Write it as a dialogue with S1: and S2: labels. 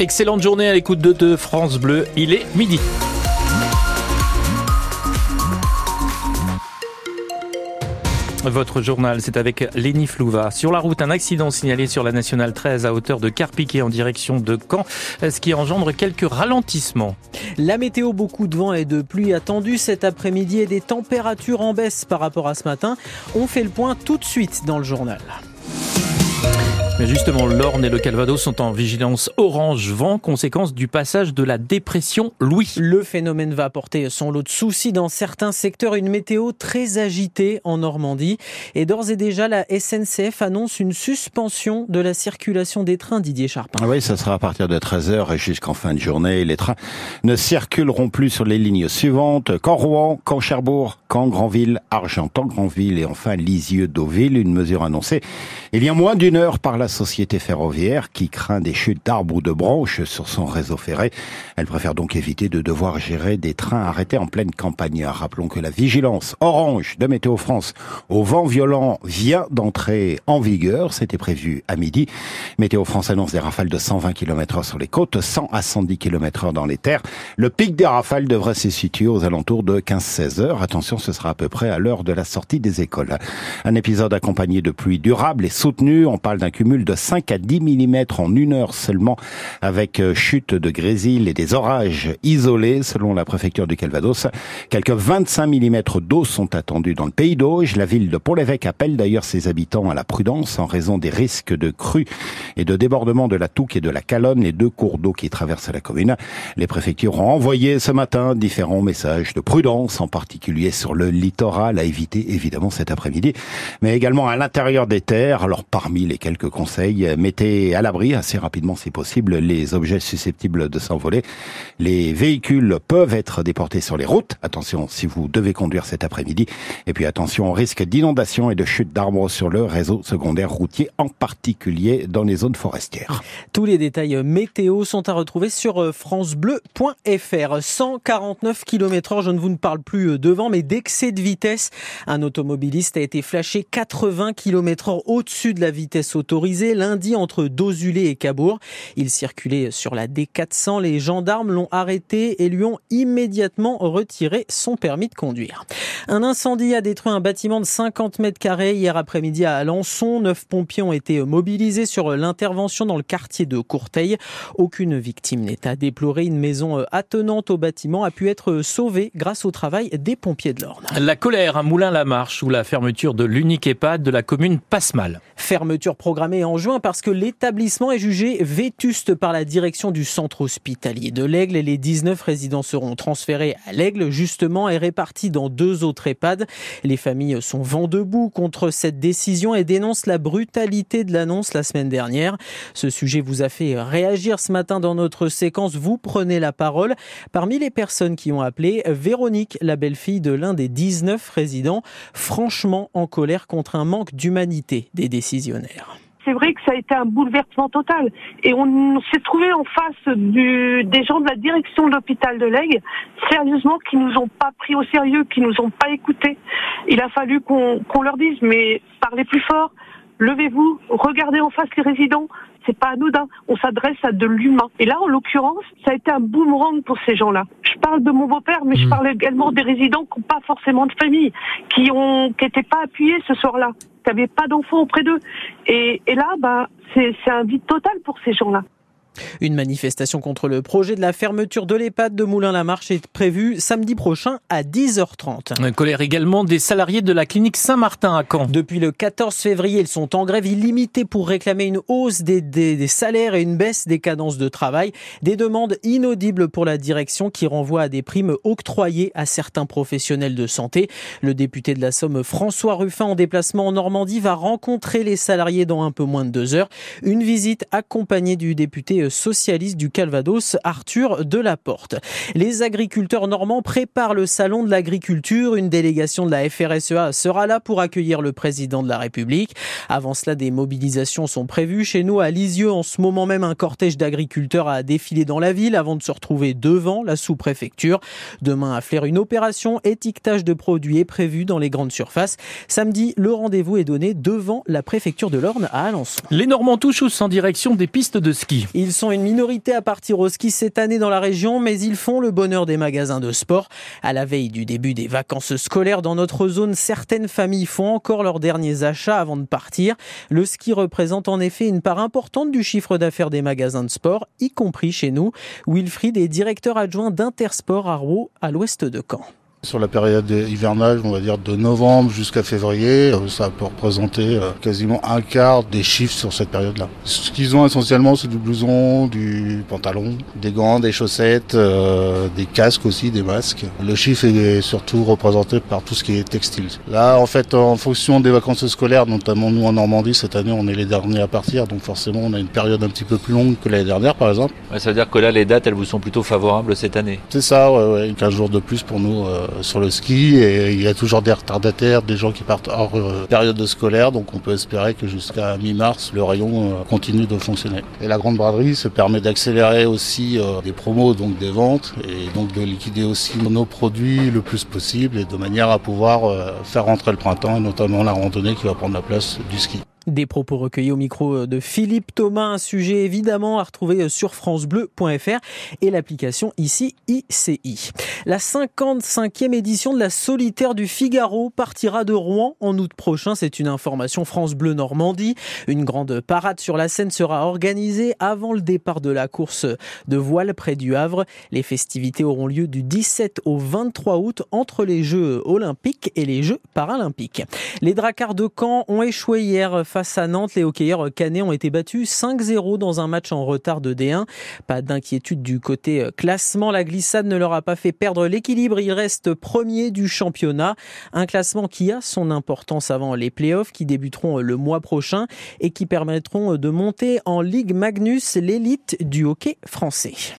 S1: Excellente journée à l'écoute de, France Bleu. Il est midi. Votre journal, c'est avec Léni Flouva. Sur la route, un accident signalé sur la nationale 13 à hauteur de Carpiquet en direction de Caen, ce qui engendre quelques ralentissements.
S2: La météo, beaucoup de vent et de pluie attendue cet après-midi et des températures en baisse par rapport à ce matin. On fait le point tout de suite dans le journal.
S1: Mais justement, l'Orne et le Calvados sont en vigilance orange vent, conséquence du passage de la dépression Louis.
S2: Le phénomène va apporter son lot de soucis dans certains secteurs, une météo très agitée en Normandie. Et d'ores et déjà, la SNCF annonce une suspension de la circulation des trains Didier Charpin.
S3: Oui, ça sera à partir de 13h et jusqu'en fin de journée. Les trains ne circuleront plus sur les lignes suivantes. Caen-Rouen, Caen-Cherbourg, Caen-Granville, Argentan-Granville et enfin Lisieux-Deauville. Une mesure annoncée il y a moins d'une heure par la société ferroviaire qui craint des chutes d'arbres ou de branches sur son réseau ferré. Elle préfère donc éviter de devoir gérer des trains arrêtés en pleine campagne. Rappelons que la vigilance orange de Météo France au vent violent vient d'entrer en vigueur. C'était prévu à midi. Météo France annonce des rafales de 120 km h sur les côtes, 100 à 110 km h dans les terres. Le pic des rafales devrait se situer aux alentours de 15-16 heures. Attention, ce sera à peu près à l'heure de la sortie des écoles. Un épisode accompagné de pluie durable et soutenue. On parle d'un cumul de 5 à 10 mm en une heure seulement, avec euh, chute de grésil et des orages isolés, selon la préfecture du Calvados. Quelques 25 mm d'eau sont attendus dans le pays d'Auge. La ville de Pont-l'Évêque appelle d'ailleurs ses habitants à la prudence en raison des risques de crues et de débordement de la Touque et de la Calonne, les deux cours d'eau qui traversent la commune. Les préfectures ont envoyé ce matin différents messages de prudence, en particulier sur le littoral, à éviter évidemment cet après-midi, mais également à l'intérieur des terres. Alors parmi les quelques mettez à l'abri assez rapidement si possible les objets susceptibles de s'envoler. Les véhicules peuvent être déportés sur les routes. Attention si vous devez conduire cet après-midi. Et puis attention au risque d'inondation et de chute d'arbres sur le réseau secondaire routier, en particulier dans les zones forestières.
S2: Tous les détails météo sont à retrouver sur francebleu.fr. 149 km heure, je ne vous ne parle plus devant, mais d'excès de vitesse. Un automobiliste a été flashé 80 km heure au-dessus de la vitesse autorisée lundi entre Dozulé et Cabourg. Il circulait sur la D400. Les gendarmes l'ont arrêté et lui ont immédiatement retiré son permis de conduire. Un incendie a détruit un bâtiment de 50 mètres carrés hier après-midi à Alençon. Neuf pompiers ont été mobilisés sur l'intervention dans le quartier de Courteil. Aucune victime n'est à déplorer. Une maison attenante au bâtiment a pu être sauvée grâce au travail des pompiers de l'Orne.
S1: La colère à Moulin-la-Marche où la fermeture de l'unique EHPAD de la commune passe mal.
S2: Fermeture programmée en juin parce que l'établissement est jugé vétuste par la direction du centre hospitalier de l'Aigle et les 19 résidents seront transférés à l'Aigle justement et répartis dans deux autres EHPAD. Les familles sont vent debout contre cette décision et dénoncent la brutalité de l'annonce la semaine dernière. Ce sujet vous a fait réagir ce matin dans notre séquence Vous prenez la parole. Parmi les personnes qui ont appelé, Véronique, la belle-fille de l'un des 19 résidents, franchement en colère contre un manque d'humanité des décisionnaires
S4: c'est vrai que ça a été un bouleversement total. Et on s'est trouvé en face des gens de la direction de l'hôpital de Lègue, sérieusement, qui nous ont pas pris au sérieux, qui nous ont pas écoutés. Il a fallu qu'on leur dise, mais parlez plus fort, levez-vous, regardez en face les résidents, c'est pas anodin. On s'adresse à de l'humain. Et là, en l'occurrence, ça a été un boomerang pour ces gens-là. Je parle de mon beau-père, mais je parle également des résidents qui n'ont pas forcément de famille, qui ont, qui n'étaient pas appuyés ce soir-là, qui n'avaient pas d'enfants auprès d'eux. Et, et là, bah, c'est un vide total pour ces gens-là.
S2: Une manifestation contre le projet de la fermeture de l'EHPAD de Moulin-la-Marche est prévue samedi prochain à 10h30.
S1: Un colère également des salariés de la clinique Saint-Martin à Caen.
S2: Depuis le 14 février, ils sont en grève illimitée pour réclamer une hausse des, des, des, salaires et une baisse des cadences de travail. Des demandes inaudibles pour la direction qui renvoient à des primes octroyées à certains professionnels de santé. Le député de la Somme, François Ruffin, en déplacement en Normandie, va rencontrer les salariés dans un peu moins de deux heures. Une visite accompagnée du député socialiste du Calvados, Arthur Delaporte. Les agriculteurs normands préparent le salon de l'agriculture. Une délégation de la FRSEA sera là pour accueillir le président de la République. Avant cela, des mobilisations sont prévues. Chez nous, à Lisieux, en ce moment même, un cortège d'agriculteurs a défilé dans la ville avant de se retrouver devant la sous-préfecture. Demain, à Flers, une opération étiquetage de produits est prévue dans les grandes surfaces. Samedi, le rendez-vous est donné devant la préfecture de l'Orne à Alençon.
S1: Les Normands touchent en direction des pistes de ski.
S2: Ils sont une minorité à partir au ski cette année dans la région, mais ils font le bonheur des magasins de sport. À la veille du début des vacances scolaires dans notre zone, certaines familles font encore leurs derniers achats avant de partir. Le ski représente en effet une part importante du chiffre d'affaires des magasins de sport, y compris chez nous. Wilfried est directeur adjoint d'Intersport à Rouen, à l'ouest de Caen.
S5: Sur la période hivernale, on va dire de novembre jusqu'à février, euh, ça peut représenter euh, quasiment un quart des chiffres sur cette période-là. Ce qu'ils ont essentiellement, c'est du blouson, du pantalon, des gants, des chaussettes, euh, des casques aussi, des masques. Le chiffre est surtout représenté par tout ce qui est textile. Là, en fait, en fonction des vacances scolaires, notamment nous en Normandie, cette année, on est les derniers à partir, donc forcément, on a une période un petit peu plus longue que l'année dernière, par exemple.
S6: Ouais, ça veut dire que là, les dates, elles vous sont plutôt favorables cette année
S5: C'est ça, ouais, ouais, 15 jours de plus pour nous. Euh, sur le ski et il y a toujours des retardataires, des gens qui partent hors euh, période de scolaire, donc on peut espérer que jusqu'à mi-mars, le rayon euh, continue de fonctionner. Et la grande braderie se permet d'accélérer aussi des promos, donc des ventes, et donc de liquider aussi nos produits le plus possible et de manière à pouvoir faire rentrer le printemps et notamment la randonnée qui va prendre la place du ski.
S2: Des propos recueillis au micro de Philippe Thomas, un sujet évidemment à retrouver sur francebleu.fr et l'application ici ICI. La 55e édition de la Solitaire du Figaro partira de Rouen en août prochain. C'est une information France Bleu Normandie. Une grande parade sur la Seine sera organisée avant le départ de la course de voile près du Havre. Les festivités auront lieu du 17 au 23 août entre les Jeux olympiques et les Jeux paralympiques. Les Dracards de Caen ont échoué hier Face à Nantes, les hockeyeurs canets ont été battus 5-0 dans un match en retard de D1. Pas d'inquiétude du côté euh, classement. La glissade ne leur a pas fait perdre l'équilibre. Ils restent premiers du championnat. Un classement qui a son importance avant les playoffs qui débuteront euh, le mois prochain et qui permettront euh, de monter en Ligue Magnus, l'élite du hockey français.